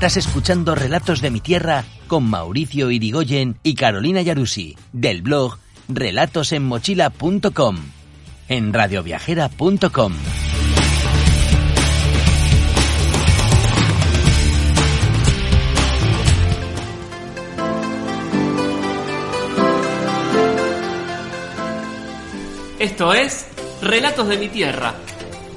Estás escuchando Relatos de mi Tierra con Mauricio Irigoyen y Carolina Yarusi, del blog relatosenmochila.com, en radioviajera.com. Esto es Relatos de mi Tierra,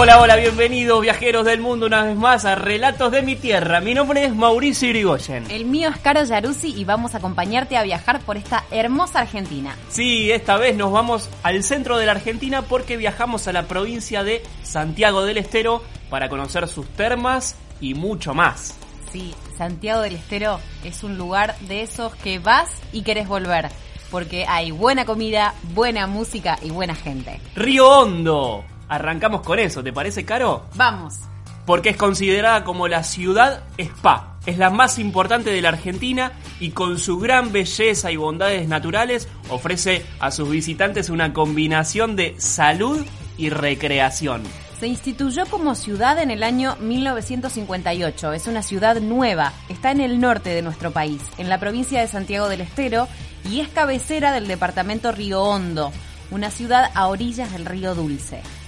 Hola, hola, bienvenidos viajeros del mundo una vez más a Relatos de mi Tierra. Mi nombre es Mauricio Irigoyen. El mío es Caro Yaruzzi y vamos a acompañarte a viajar por esta hermosa Argentina. Sí, esta vez nos vamos al centro de la Argentina porque viajamos a la provincia de Santiago del Estero para conocer sus termas y mucho más. Sí, Santiago del Estero es un lugar de esos que vas y querés volver. Porque hay buena comida, buena música y buena gente. Río Hondo. Arrancamos con eso, ¿te parece caro? Vamos. Porque es considerada como la ciudad spa. Es la más importante de la Argentina y con su gran belleza y bondades naturales ofrece a sus visitantes una combinación de salud y recreación. Se instituyó como ciudad en el año 1958. Es una ciudad nueva. Está en el norte de nuestro país, en la provincia de Santiago del Estero, y es cabecera del departamento Río Hondo, una ciudad a orillas del río Dulce.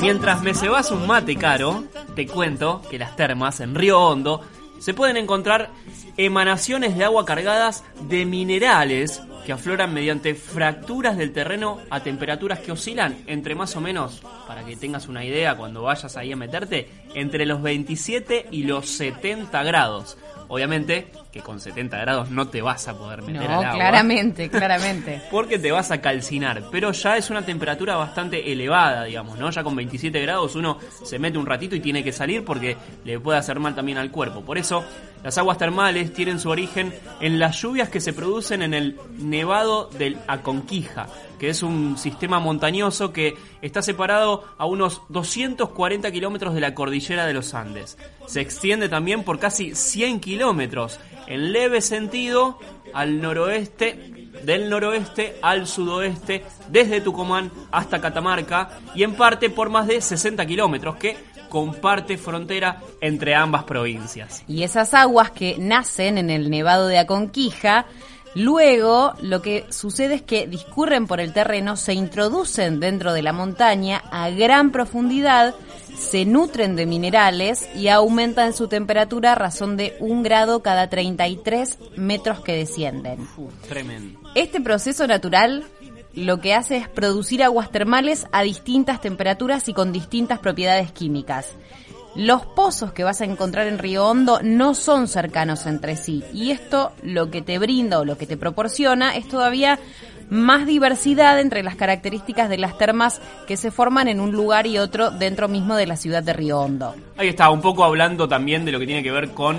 Mientras me cebas un mate caro, te cuento que las termas en Río Hondo se pueden encontrar emanaciones de agua cargadas de minerales que afloran mediante fracturas del terreno a temperaturas que oscilan entre más o menos, para que tengas una idea cuando vayas ahí a meterte, entre los 27 y los 70 grados. Obviamente que con 70 grados no te vas a poder meter No, al agua. claramente, claramente. Porque te vas a calcinar, pero ya es una temperatura bastante elevada, digamos, ¿no? Ya con 27 grados uno se mete un ratito y tiene que salir porque le puede hacer mal también al cuerpo. Por eso, las aguas termales tienen su origen en las lluvias que se producen en el Nevado del Aconquija, que es un sistema montañoso que está separado a unos 240 kilómetros de la cordillera de los Andes. Se extiende también por casi 100 kilómetros en leve sentido al noroeste, del noroeste al sudoeste, desde Tucumán hasta Catamarca y en parte por más de 60 kilómetros que comparte frontera entre ambas provincias. Y esas aguas que nacen en el Nevado de Aconquija, luego lo que sucede es que discurren por el terreno, se introducen dentro de la montaña a gran profundidad, se nutren de minerales y aumentan su temperatura a razón de un grado cada 33 metros que descienden. Tremendo. Este proceso natural lo que hace es producir aguas termales a distintas temperaturas y con distintas propiedades químicas. Los pozos que vas a encontrar en Río Hondo no son cercanos entre sí y esto lo que te brinda o lo que te proporciona es todavía más diversidad entre las características de las termas que se forman en un lugar y otro dentro mismo de la ciudad de Río Hondo. Ahí está, un poco hablando también de lo que tiene que ver con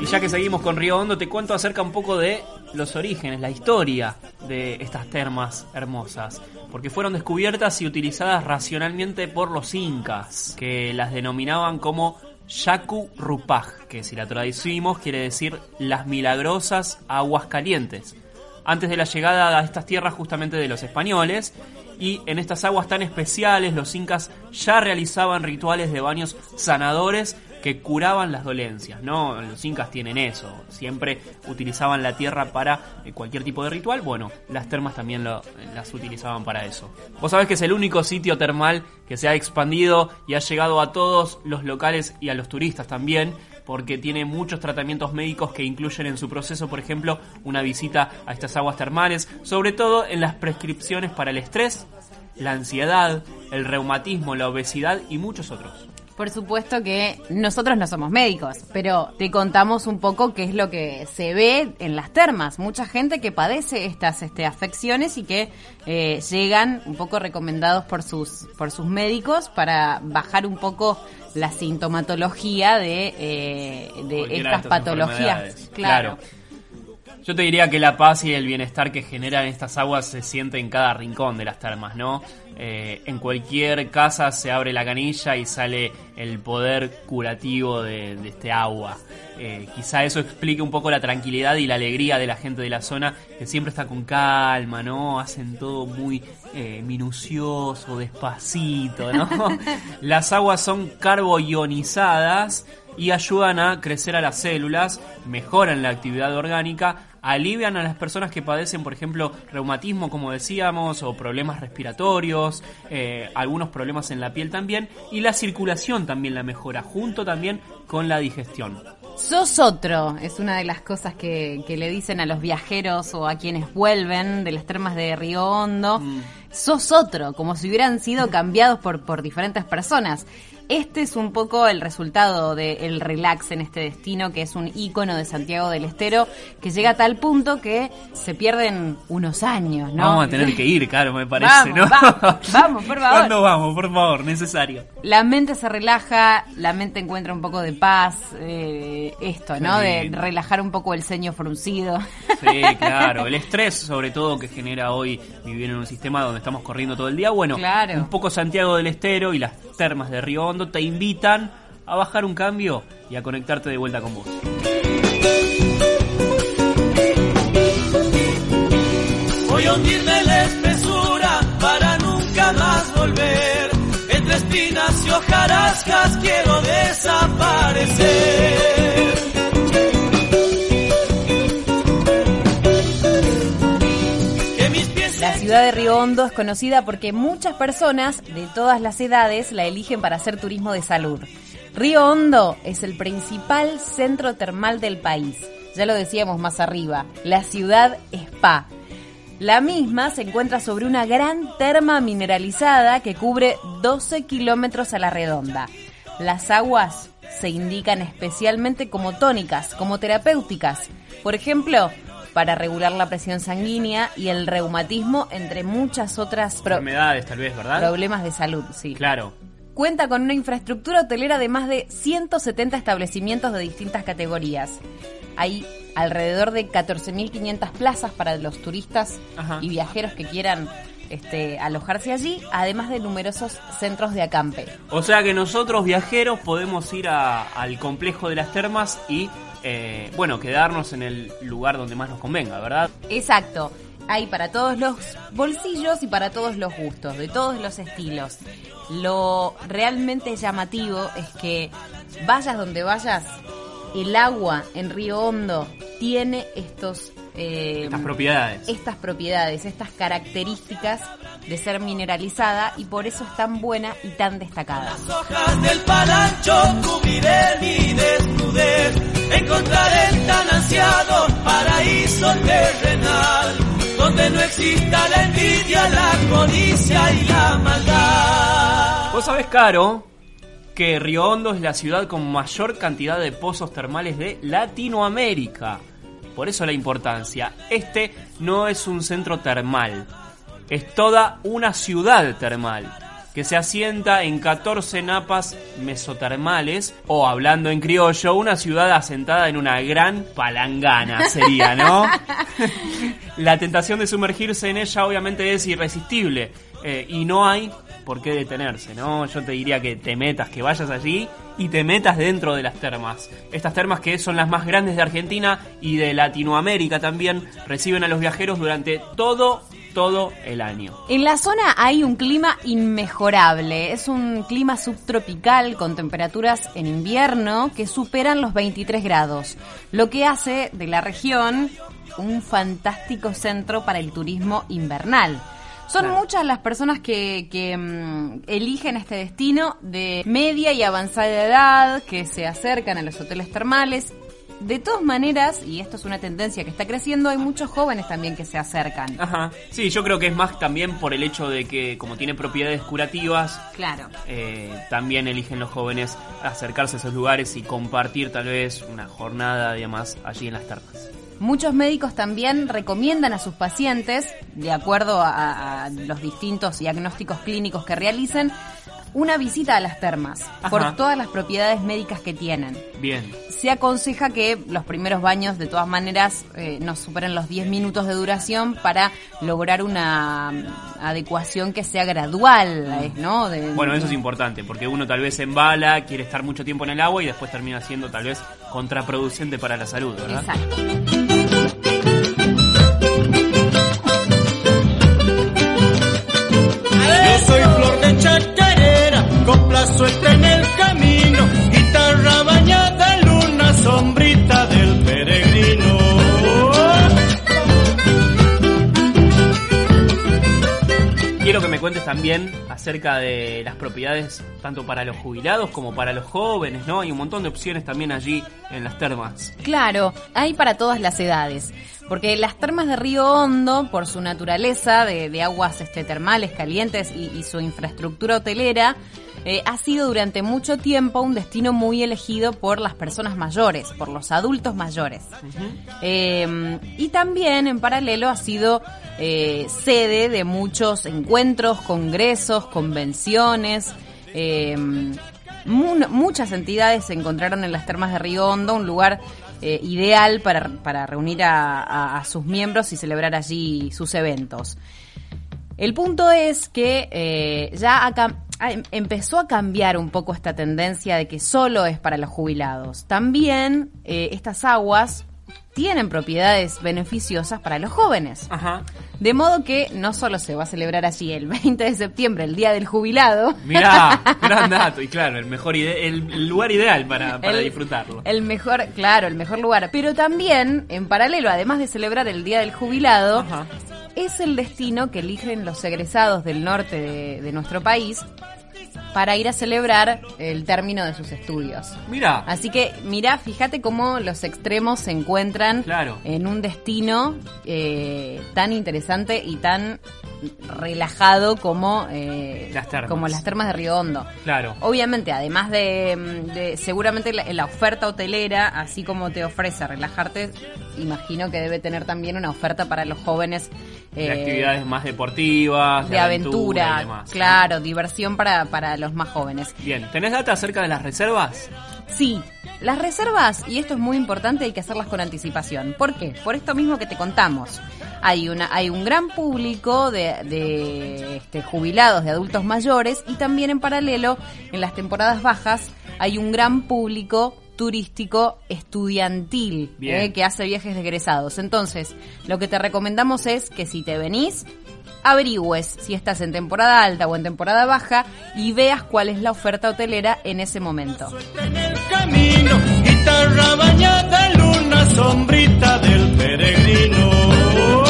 Y ya que seguimos con Río Hondo, te cuento acerca un poco de los orígenes, la historia de estas termas hermosas. Porque fueron descubiertas y utilizadas racionalmente por los incas, que las denominaban como Yacu Rupaj, que si la traducimos quiere decir las milagrosas aguas calientes. Antes de la llegada a estas tierras justamente de los españoles, y en estas aguas tan especiales los incas ya realizaban rituales de baños sanadores que curaban las dolencias, ¿no? Los incas tienen eso, siempre utilizaban la tierra para eh, cualquier tipo de ritual, bueno, las termas también lo, las utilizaban para eso. Vos sabés que es el único sitio termal que se ha expandido y ha llegado a todos los locales y a los turistas también, porque tiene muchos tratamientos médicos que incluyen en su proceso, por ejemplo, una visita a estas aguas termales, sobre todo en las prescripciones para el estrés, la ansiedad, el reumatismo, la obesidad y muchos otros. Por supuesto que nosotros no somos médicos, pero te contamos un poco qué es lo que se ve en las termas. Mucha gente que padece estas este, afecciones y que eh, llegan un poco recomendados por sus, por sus médicos para bajar un poco la sintomatología de, eh, de estas patologías. claro. Yo te diría que la paz y el bienestar que generan estas aguas se siente en cada rincón de las termas, ¿no? Eh, en cualquier casa se abre la canilla y sale el poder curativo de, este agua. Eh, quizá eso explique un poco la tranquilidad y la alegría de la gente de la zona, que siempre está con calma, ¿no? Hacen todo muy eh, minucioso, despacito, ¿no? Las aguas son carboionizadas y ayudan a crecer a las células, mejoran la actividad orgánica, alivian a las personas que padecen, por ejemplo, reumatismo, como decíamos, o problemas respiratorios, eh, algunos problemas en la piel también, y la circulación también la mejora, junto también con la digestión. Sos otro, es una de las cosas que, le dicen a los viajeros o a quienes vuelven de las termas de Río Hondo. Mm. Sos otro, como si hubieran sido cambiados por, por diferentes personas. Este es un poco el resultado del relax en este destino, que es un ícono de Santiago del Estero, que llega a tal punto que se pierden unos años, ¿no? Vamos a tener que ir, claro, me parece, ¿no? Vamos, por favor. ¿Cuándo vamos? Por favor, necesario. La mente se relaja, la mente encuentra un poco de paz, eh, esto, ¿no? De relajar un poco el ceño fruncido. Sí, claro. El estrés, sobre todo, que genera hoy vivir en un sistema donde estamos corriendo todo el día. Bueno, un poco Santiago del Estero y las termas de Río Hondo te invitan a bajar un cambio y a conectarte de vuelta con vos. Voy a hundirme la espesura para nunca más volver. Entre espinas y hojarascas quiero desaparecer. Ciudad de Río Hondo es conocida porque muchas personas de todas las edades la eligen para hacer turismo de salud. Río Hondo es el principal centro termal del país. Ya lo decíamos más arriba, la ciudad spa. La misma se encuentra sobre una gran terma mineralizada que cubre 12 kilómetros a la redonda. Las aguas se indican especialmente como tónicas, como terapéuticas. Por ejemplo, para regular la presión sanguínea y el reumatismo, entre muchas otras enfermedades, tal vez, ¿verdad? Problemas de salud, sí. Claro. Cuenta con una infraestructura hotelera de más de 170 establecimientos de distintas categorías. Hay alrededor de 14.500 plazas para los turistas y viajeros que quieran este, alojarse allí, además de numerosos centros de acampe. O sea que nosotros viajeros podemos ir al complejo de las termas y eh, bueno, quedarnos en el lugar donde más nos convenga, ¿verdad? Exacto. Hay para todos los bolsillos y para todos los gustos, de todos los estilos. Lo realmente llamativo es que vayas donde vayas, el agua en Río Hondo tiene estos eh, estas propiedades. Estas propiedades, estas características de ser mineralizada y por eso es tan buena y tan destacada. Las hojas del palancho cubriré mi desnudez, encontraré el tan ansiado paraíso terrenal, donde no exista la envidia, la codicia y la maldad. Vos sabés, Caro, que Río Hondo es la ciudad con mayor cantidad de pozos termales de Latinoamérica. Por eso la importancia. Este no es un centro termal, es toda una ciudad termal que se asienta en 14 napas mesotermales, o hablando en criollo, una ciudad asentada en una gran palangana sería, ¿no? la tentación de sumergirse en ella obviamente es irresistible, eh, y no hay por qué detenerse, ¿no? Yo te diría que te metas, que vayas allí y te metas dentro de las termas. Estas termas que son las más grandes de Argentina y de Latinoamérica también reciben a los viajeros durante todo todo el año. En la zona hay un clima inmejorable. Es un clima subtropical con temperaturas en invierno que superan los 23 grados, lo que hace de la región un fantástico centro para el turismo invernal. Son Claro. muchas las personas que, que, mm, eligen este destino de media y avanzada edad, que se acercan a los hoteles termales. De todas maneras, y esto es una tendencia que está creciendo, hay muchos jóvenes también que se acercan. Ajá. Sí, yo creo que es más también por el hecho de que como tiene propiedades curativas, Claro. eh, también eligen los jóvenes acercarse a esos lugares y compartir tal vez una jornada y demás allí en las termas. Muchos médicos también recomiendan a sus pacientes, de acuerdo a, los distintos diagnósticos clínicos que realicen, una visita a las termas, Ajá. por todas las propiedades médicas que tienen. Bien. Se aconseja que los primeros baños, de todas maneras, eh, no superen los 10 minutos de duración para lograr una mm, adecuación que sea gradual, eh, ¿no? De- Bueno, eso es importante, porque uno tal vez se embala, quiere estar mucho tiempo en el agua y después termina siendo tal vez contraproducente para la salud, ¿verdad? Exacto. Suelta en el camino, guitarra bañada en luna, sombrita del peregrino. Quiero que me cuentes también acerca de las propiedades tanto para los jubilados como para los jóvenes, ¿no? Hay un montón de opciones también allí en las termas. Claro, hay para todas las edades. Porque las termas de Río Hondo, por su naturaleza de, de aguas este, termales calientes y, y su infraestructura hotelera, eh, ha sido durante mucho tiempo un destino muy elegido por las personas mayores, por los adultos mayores. Eh, y también, en paralelo, ha sido eh, sede de muchos encuentros, congresos, convenciones. mu- muchas entidades se encontraron en las termas de Río Hondo, un lugar eh, ideal para, para reunir a, a- a sus miembros y celebrar allí sus eventos. El punto es que eh, ya em- empezó a cambiar un poco esta tendencia de que solo es para los jubilados. También eh, estas aguas tienen propiedades beneficiosas para los jóvenes. Ajá. De modo que no solo se va a celebrar allí el 20 de septiembre, el Día del Jubilado, Mirá, gran dato. Y claro, el mejor ide- el, el lugar ideal para, para el- disfrutarlo. El mejor, claro, el mejor lugar. Pero también, en paralelo, además de celebrar el Día del Jubilado, Ajá. Es el destino que eligen los egresados del norte de, de nuestro país para ir a celebrar el término de sus estudios. Mirá, Así que, mirá, fíjate cómo los extremos se encuentran Claro. en un destino eh, tan interesante y tan relajado como, eh, Las termas. como las termas de Río Hondo. claro. Obviamente, además de, de- seguramente la, la oferta hotelera, así como te ofrece relajarte, imagino que debe tener también una oferta para los jóvenes De eh, actividades más deportivas, de aventura, y demás. ¿no? claro, diversión para, para los más jóvenes. Bien, ¿tenés data acerca de las reservas? Sí, las reservas, y esto es muy importante, hay que hacerlas con anticipación. ¿Por qué? Por esto mismo que te contamos. Hay, una, hay un gran público de, de, este, jubilados, de adultos mayores, y también en paralelo, en las temporadas bajas, hay un gran público turístico estudiantil eh, que hace viajes de egresados. Entonces, lo que te recomendamos es que si te venís, averigües si estás en temporada alta o en temporada baja y veas cuál es la oferta hotelera en ese momento. En el camino, guitarra bañada en luna, sombrita del peregrino.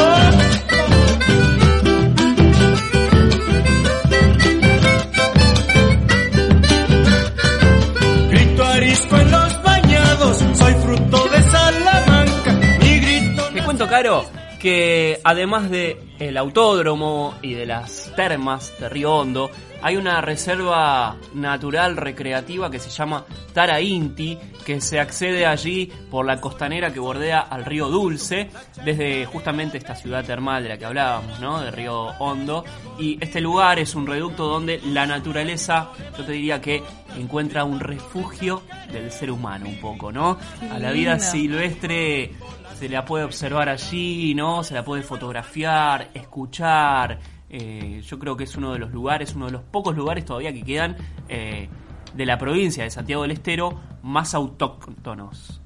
Caro, que además de el autódromo y de las termas de Río Hondo, hay una reserva natural recreativa que se llama Tara Inti, que se accede allí por la costanera que bordea al río Dulce, desde justamente esta ciudad termal de la que hablábamos, ¿no? De Río Hondo. Y este lugar es un reducto donde la naturaleza, yo te diría que encuentra un refugio del ser humano un poco, ¿no? Qué A la vida lindo. silvestre se la puede observar allí, ¿no? Se la puede fotografiar, escuchar. Eh, yo creo que es uno de los lugares, uno de los pocos lugares todavía que quedan eh, de la provincia de Santiago del Estero más autóctonos.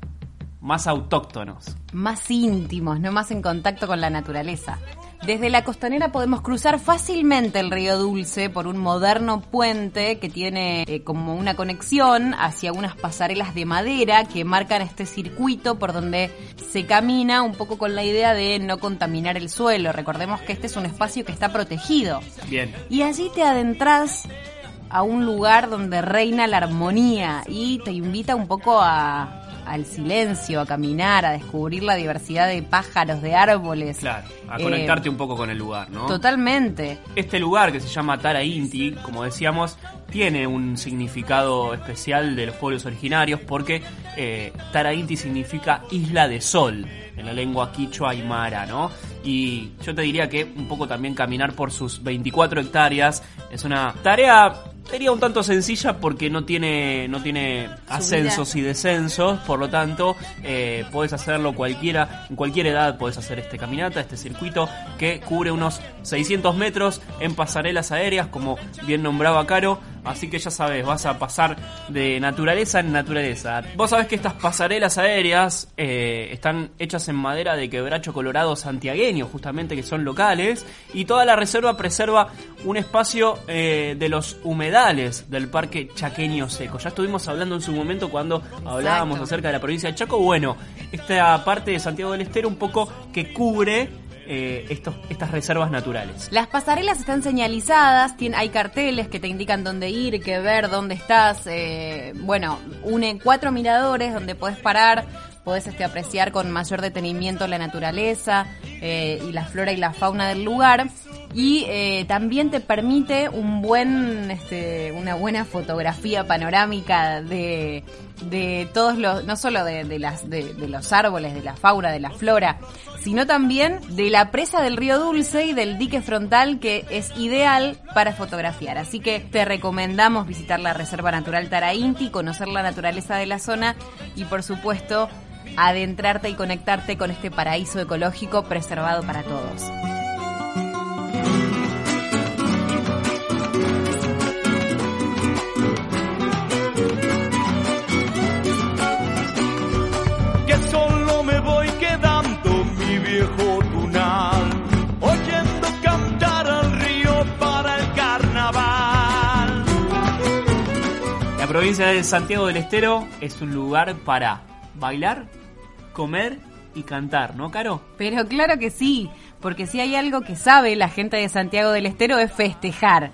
Más autóctonos. Más íntimos, no más en contacto con la naturaleza. Desde la costanera podemos cruzar fácilmente el río Dulce por un moderno puente que tiene eh, como una conexión hacia unas pasarelas de madera que marcan este circuito por donde se camina un poco con la idea de no contaminar el suelo. Recordemos que este es un espacio que está protegido. Bien. Y allí te adentras a un lugar donde reina la armonía y te invita un poco a, al silencio, a caminar, a descubrir la diversidad de pájaros, de árboles. Claro, a Eh, conectarte un poco con el lugar, ¿no? Totalmente. Este lugar que se llama Tara Inti, como decíamos, tiene un significado especial de los pueblos originarios porque eh, Tara Inti significa isla de sol en la lengua quichua aymara, ¿no? Y yo te diría que un poco también caminar por sus 24 hectáreas es una tarea sería un tanto sencilla porque no tiene no tiene ascensos y descensos, por lo tanto eh, puedes hacerlo cualquiera en cualquier edad puedes hacer este caminata, este circuito que cubre unos 600 metros en pasarelas aéreas, como bien nombraba Caro. Así que ya sabes, vas a pasar de naturaleza en naturaleza. Vos sabés que estas pasarelas aéreas eh, están hechas en madera de quebracho colorado santiagueño, justamente que son locales, y toda la reserva preserva un espacio eh, de los humedales del Parque Chaqueño Seco. Ya estuvimos hablando en su momento cuando hablábamos Exacto. acerca de la provincia de Chaco. Bueno, esta parte de Santiago del Estero un poco que cubre eh, estos, estas reservas naturales. Las pasarelas están señalizadas, hay carteles que te indican dónde ir, qué ver, dónde estás. eh, bueno, une cuatro miradores donde puedes parar, puedes este, apreciar con mayor detenimiento la naturaleza eh, y la flora y la fauna del lugar. Y eh, también te permite un buen, este, una buena fotografía panorámica de, de todos los, no solo de, de los árboles, de la fauna, de la flora, sino también de la presa del río Dulce y del dique frontal que es ideal para fotografiar. Así que te recomendamos visitar la Reserva Natural Tarainti, conocer la naturaleza de la zona y por supuesto adentrarte y conectarte con este paraíso ecológico preservado para todos. Provincia de Santiago del Estero es un lugar para bailar, comer y cantar, ¿no, Caro? Pero claro que sí, porque si hay algo que sabe la gente de Santiago del Estero es festejar.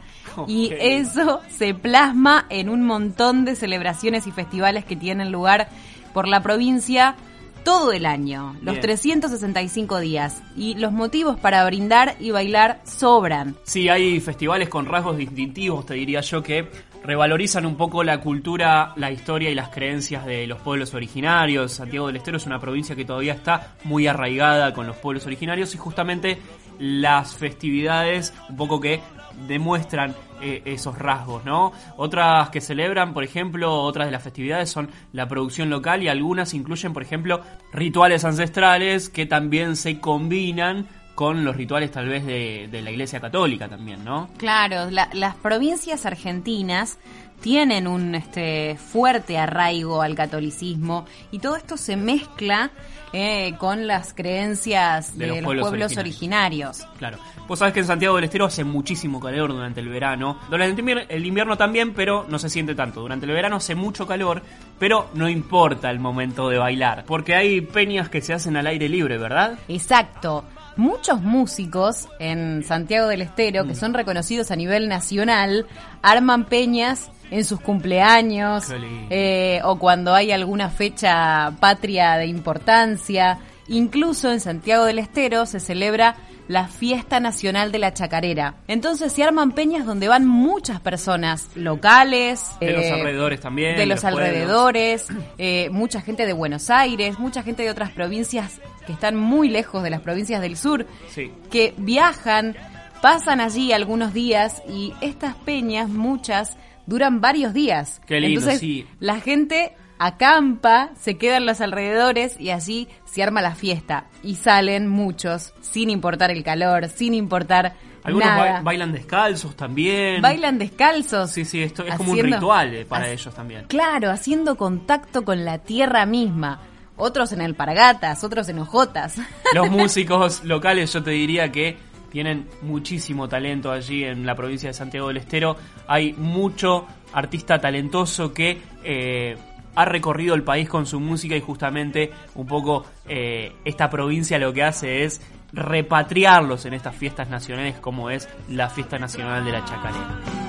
Y eso se plasma en un montón de celebraciones y festivales que tienen lugar por la provincia todo el año, los Bien. 365 días. Y los motivos para brindar y bailar sobran. Sí, hay festivales con rasgos distintivos, te diría yo, que revalorizan un poco la cultura, la historia y las creencias de los pueblos originarios. Santiago del Estero es una provincia que todavía está muy arraigada con los pueblos originarios y justamente las festividades un poco que demuestran eh, esos rasgos, ¿no? Otras que celebran, por ejemplo, otras de las festividades son la producción local y algunas incluyen, por ejemplo, rituales ancestrales que también se combinan con los rituales tal vez de, de la Iglesia Católica también, ¿no? Claro, la- las provincias argentinas tienen un este, fuerte arraigo al catolicismo y todo esto se mezcla eh, con las creencias de, los, pueblos, originarios. Claro. Vos sabés que en Santiago del Estero hace muchísimo calor durante el verano. Durante el invierno también, pero no se siente tanto. Durante el verano hace mucho calor, pero no importa el momento de bailar. Porque hay peñas que se hacen al aire libre, ¿verdad? Exacto. Muchos músicos en Santiago del Estero, Mm. que son reconocidos a nivel nacional, arman peñas en sus cumpleaños eh, o cuando hay alguna fecha patria de importancia. Incluso en Santiago del Estero se celebra la Fiesta Nacional de la Chacarera. Entonces se arman peñas donde van muchas personas locales, De los eh, alrededores también. de los alrededores, eh, mucha gente de Buenos Aires, mucha gente de otras provincias que están muy lejos de las provincias del sur, Sí. que viajan, pasan allí algunos días y estas peñas, muchas, duran varios días. Qué lindo, Entonces, sí. la gente acampa, se queda en los alrededores y allí se arma la fiesta. Y salen muchos, sin importar el calor, sin importar Algunos nada. bailan descalzos también. Bailan descalzos. Sí, sí, esto es como un ritual eh, para ellos también. Claro, haciendo contacto con la tierra misma. Otros en alpargatas, otros en ojotas. Los músicos locales yo te diría que tienen muchísimo talento allí en la provincia de Santiago del Estero. Hay mucho artista talentoso que eh, ha recorrido el país con su música y justamente un poco eh, esta provincia lo que hace es repatriarlos en estas fiestas nacionales como es la fiesta nacional de la chacarera.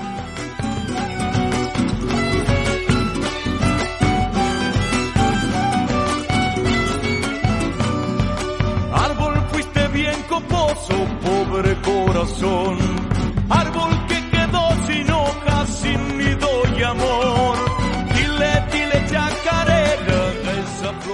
Coposo, pobre corazón. Árbol que quedó sin sin y amor.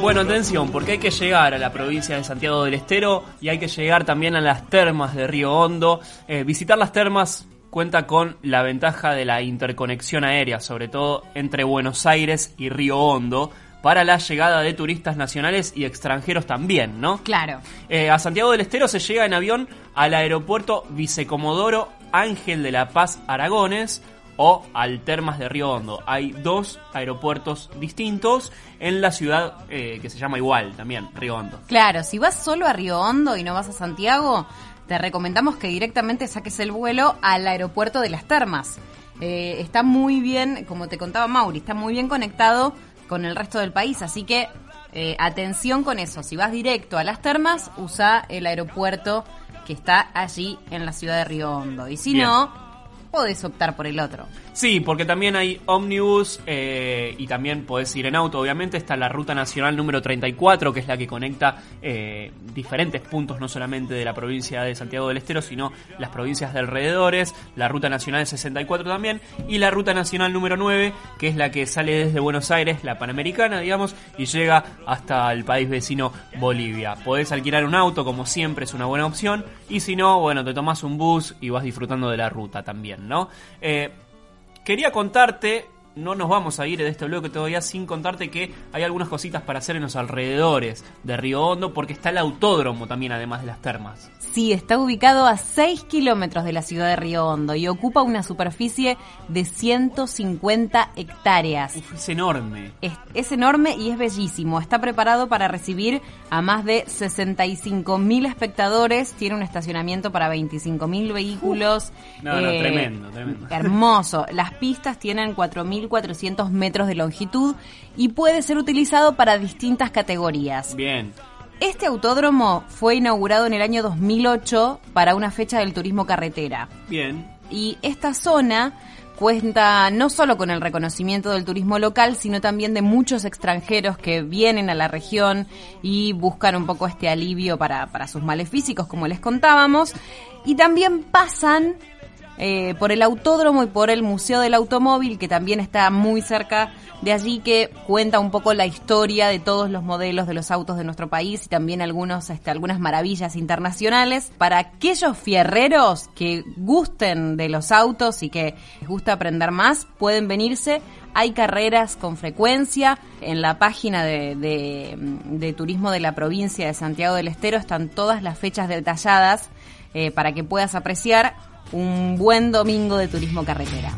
Bueno, atención, porque hay que llegar a la provincia de Santiago del Estero y hay que llegar también a las termas de Río Hondo. Eh, visitar las termas cuenta con la ventaja de la interconexión aérea, sobre todo entre Buenos Aires y Río Hondo, para la llegada de turistas nacionales y extranjeros también, ¿no? Claro. Eh, a Santiago del Estero se llega en avión al aeropuerto Vicecomodoro Ángel de la Paz Aragones o al Termas de Río Hondo. Hay dos aeropuertos distintos en la ciudad eh, que se llama igual también, Río Hondo. Claro, si vas solo a Río Hondo y no vas a Santiago, te recomendamos que directamente saques el vuelo al aeropuerto de las Termas. Eh, está muy bien, como te contaba Mauri, está muy bien conectado con el resto del país, así que eh, atención con eso. Si vas directo a las Termas, usa el aeropuerto que está allí en la ciudad de Río Hondo. Y si Bien. no, podés optar por el otro. Sí, porque también hay ómnibus eh, y también podés ir en auto. Obviamente está la ruta nacional número 34, que es la que conecta eh, diferentes puntos, no solamente de la provincia de Santiago del Estero, sino las provincias de alrededores. La ruta nacional 64 también. Y la ruta nacional número 9, que es la que sale desde Buenos Aires, la panamericana, digamos, y llega hasta el país vecino Bolivia. Podés alquilar un auto, como siempre, es una buena opción. Y si no, bueno, te tomás un bus y vas disfrutando de la ruta también, ¿no? Eh, Quería contarte, no nos vamos a ir de este bloque todavía sin contarte que hay algunas cositas para hacer en los alrededores de Río Hondo, porque está el autódromo también, además de las termas. Sí, está ubicado a 6 kilómetros de la ciudad de Río Hondo y ocupa una superficie de 150 hectáreas. Uf, es enorme. Es, es enorme y es bellísimo. Está preparado para recibir a más de 65.000 espectadores. Tiene un estacionamiento para 25.000 vehículos. Eh, No, no, tremendo, tremendo. Hermoso. Las pistas tienen 4.400 metros de longitud y puede ser utilizado para distintas categorías. Bien. Este autódromo fue inaugurado en el año 2008 para una fecha del turismo carretera. Bien. Y esta zona cuenta no solo con el reconocimiento del turismo local, sino también de muchos extranjeros que vienen a la región y buscan un poco este alivio para, para sus males físicos, como les contábamos. Y también pasan eh, por el autódromo y por el Museo del Automóvil, que también está muy cerca de allí, que cuenta un poco la historia de todos los modelos de los autos de nuestro país y también algunos, este, algunas maravillas internacionales. Para aquellos fierreros que gusten de los autos y que les gusta aprender más, pueden venirse. Hay carreras con frecuencia. En la página de, de- turismo de la provincia de Santiago del Estero están todas las fechas detalladas eh, para que puedas apreciar un buen domingo de turismo carretera.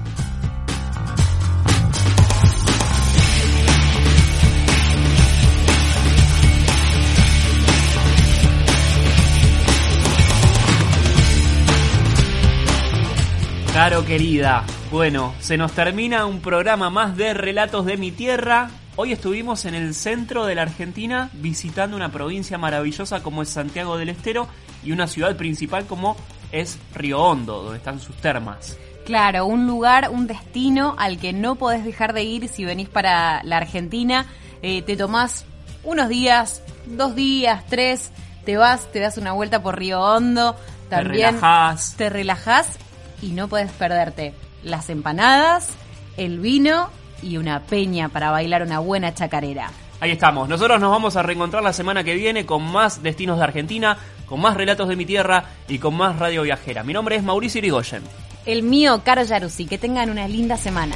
Caro querida, bueno, se nos termina un programa más de Relatos de mi Tierra. Hoy estuvimos en el centro de la Argentina visitando una provincia maravillosa como es Santiago del Estero y una ciudad principal como es Río Hondo, donde están sus termas. Claro, un lugar, un destino al que no podés dejar de ir si venís para la Argentina. Eh, te tomás unos días, dos días, tres, te vas, te das una vuelta por Río Hondo. También relajás. Te relajás y no puedes perderte las empanadas, el vino y una peña para bailar una buena chacarera. Ahí estamos. Nosotros nos vamos a reencontrar la semana que viene con más destinos de Argentina, con más relatos de mi tierra y con más radio viajera. Mi nombre es Mauricio Irigoyen. El mío, Caro Yaruzzi, que tengan una linda semana.